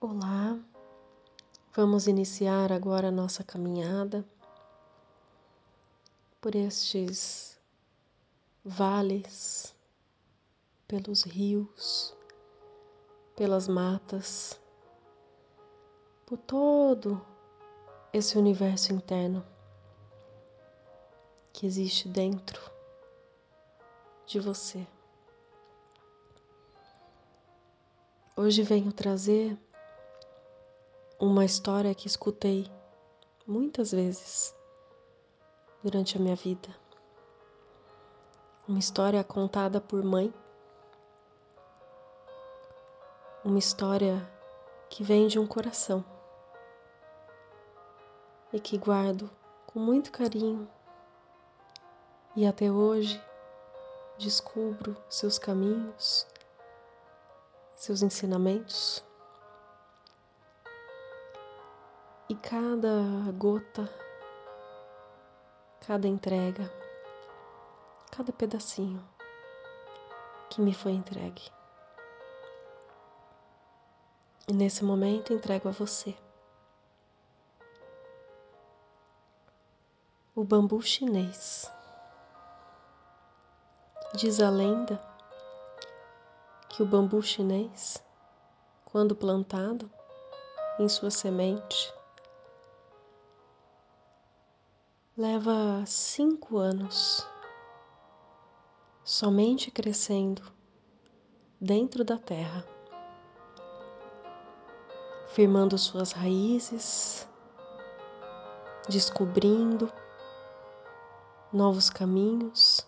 Olá, vamos iniciar agora a nossa caminhada por estes vales, pelos rios, pelas matas, por todo esse universo interno que existe dentro de você. Hoje venho trazer uma história que escutei muitas vezes durante a minha vida. Uma história contada por mãe. Uma história que vem de um coração e que guardo com muito carinho. E até hoje descubro seus caminhos, seus ensinamentos. Cada gota, cada entrega, cada pedacinho que me foi entregue. E nesse momento entrego a você. O bambu chinês. Diz a lenda que o bambu chinês, quando plantado em sua semente, leva cinco anos somente crescendo dentro da terra, firmando suas raízes, descobrindo novos caminhos,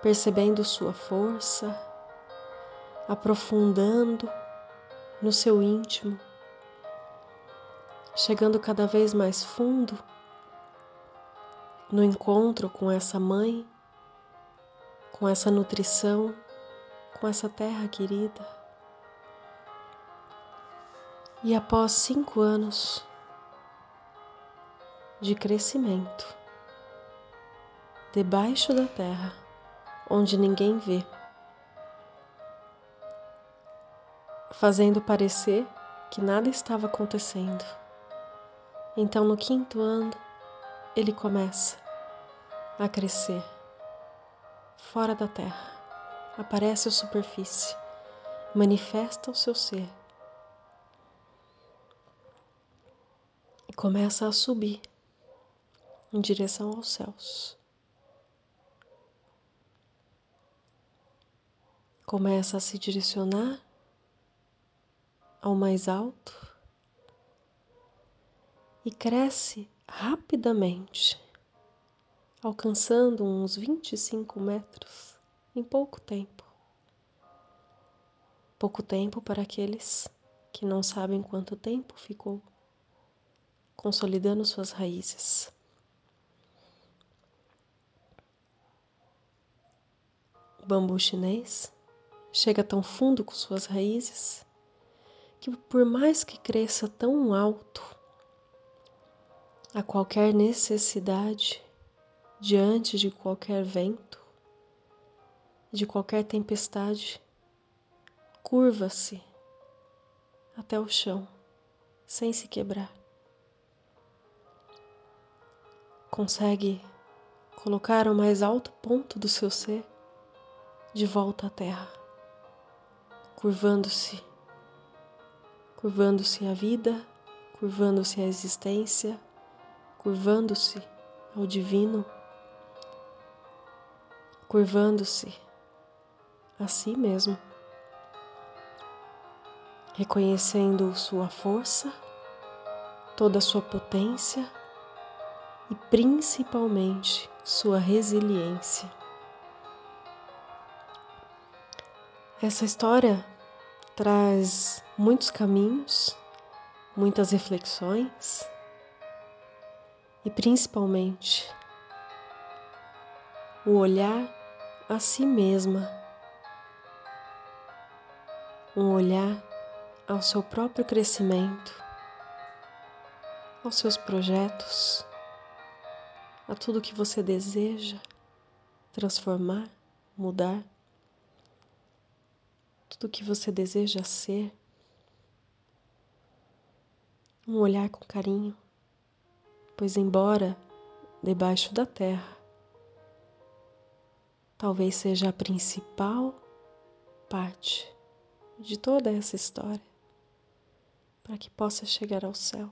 percebendo sua força, aprofundando no seu íntimo, chegando cada vez mais fundo no encontro com essa mãe, com essa nutrição, com essa terra querida. E após cinco anos de crescimento, debaixo da terra, onde ninguém vê, fazendo parecer que nada estava acontecendo. Então, no quinto ano, ele começa a crescer. Fora da terra, aparece a superfície, manifesta o seu ser. E começa a subir em direção aos céus. Começa a se direcionar ao mais alto e cresce rapidamente alcançando uns 25 metros em pouco tempo. Pouco tempo para aqueles que não sabem quanto tempo ficou consolidando suas raízes. O bambu chinês chega tão fundo com suas raízes que, por mais que cresça tão alto, a qualquer necessidade, diante de qualquer vento, de qualquer tempestade, curva-se até o chão, sem se quebrar. Consegue colocar o mais alto ponto do seu ser de volta à terra, curvando-se, curvando-se a vida, curvando-se a existência, curvando-se ao divino curvando-se a si mesmo, reconhecendo sua força, toda a sua potência e principalmente sua resiliência. Essa história traz muitos caminhos, muitas reflexões e principalmente o olhar a si mesma, um olhar ao seu próprio crescimento, aos seus projetos, a tudo que você deseja transformar, mudar, tudo que você deseja ser, um olhar com carinho, pois, embora debaixo da terra, talvez seja a principal parte de toda essa história para que possa chegar ao céu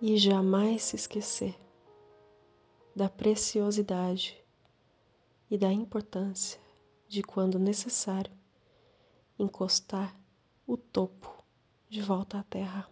e jamais se esquecer da preciosidade e da importância de, quando necessário, encostar o topo de volta à terra.